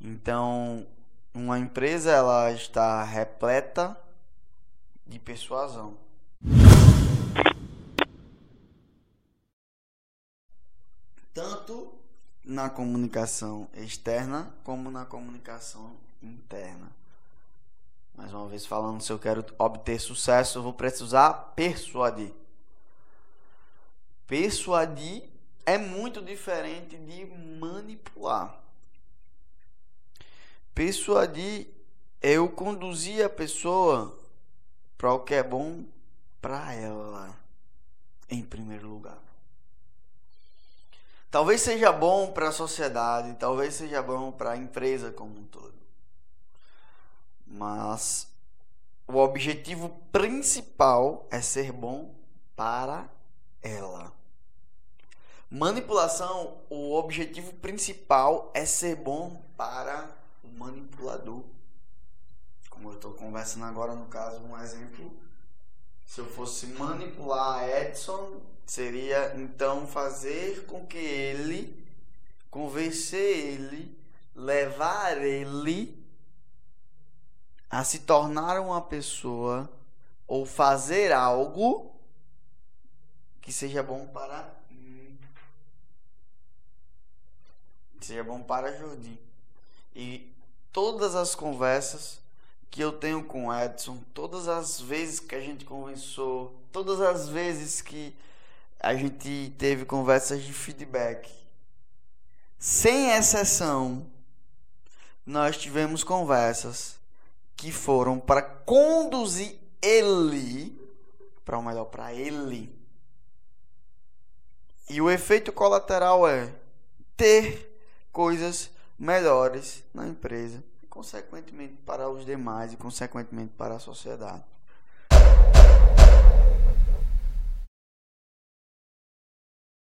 Então, uma empresa ela está repleta de persuasão. Tanto na comunicação externa como na comunicação interna. Mais uma vez falando, se eu quero obter sucesso, eu vou precisar persuadir. Persuadir é muito diferente de manipular. Persuadir é eu conduzir a pessoa para o que é bom para ela, em primeiro lugar. Talvez seja bom para a sociedade, talvez seja bom para a empresa como um todo. Mas o objetivo principal é ser bom para ela. Manipulação, o objetivo principal é ser bom para manipulador. Como eu estou conversando agora, no caso, um exemplo. Se eu fosse manipular Edson, seria então fazer com que ele, convencer ele, levar ele a se tornar uma pessoa ou fazer algo que seja bom para seja bom para Jordi. E todas as conversas que eu tenho com Edson, todas as vezes que a gente conversou, todas as vezes que a gente teve conversas de feedback, sem exceção, nós tivemos conversas que foram para conduzir ele para o melhor para ele. E o efeito colateral é ter coisas melhores na empresa e, consequentemente, para os demais e, consequentemente, para a sociedade.